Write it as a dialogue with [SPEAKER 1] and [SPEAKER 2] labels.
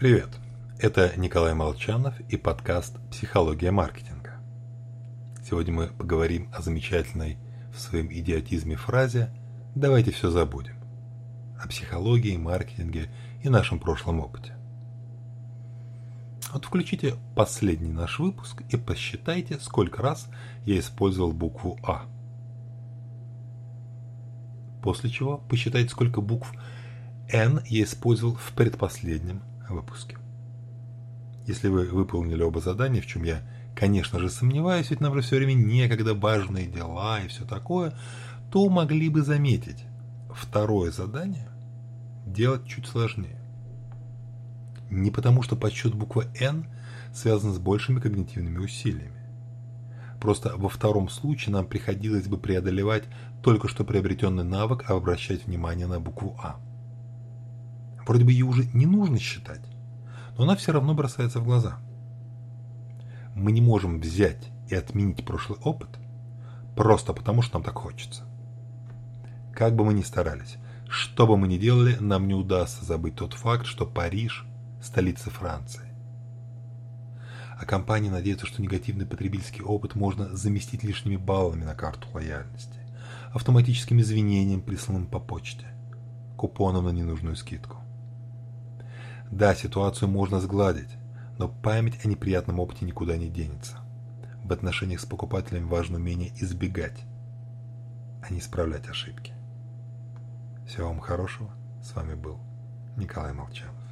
[SPEAKER 1] Привет, это Николай Молчанов и подкаст «Психология маркетинга». Сегодня мы поговорим о замечательной в своем идиотизме фразе «давайте все забудем» о психологии, маркетинге и нашем прошлом опыте. Вот включите последний наш выпуск и посчитайте, сколько раз я использовал букву «А». После чего посчитайте, сколько букв «Н» я использовал в предпоследнем выпуске. Если вы выполнили оба задания, в чем я, конечно же, сомневаюсь, ведь нам же все время некогда важные дела и все такое, то могли бы заметить, второе задание делать чуть сложнее. Не потому, что подсчет буквы «Н» связан с большими когнитивными усилиями. Просто во втором случае нам приходилось бы преодолевать только что приобретенный навык, а обращать внимание на букву «А». Вроде бы ее уже не нужно считать, но она все равно бросается в глаза. Мы не можем взять и отменить прошлый опыт просто потому, что нам так хочется. Как бы мы ни старались, что бы мы ни делали, нам не удастся забыть тот факт, что Париж – столица Франции. А компания надеется, что негативный потребительский опыт можно заместить лишними баллами на карту лояльности, автоматическим извинением, присланным по почте, купоном на ненужную скидку. Да, ситуацию можно сгладить, но память о неприятном опыте никуда не денется. В отношениях с покупателями важно умение избегать, а не исправлять ошибки. Всего вам хорошего. С вами был Николай Молчанов.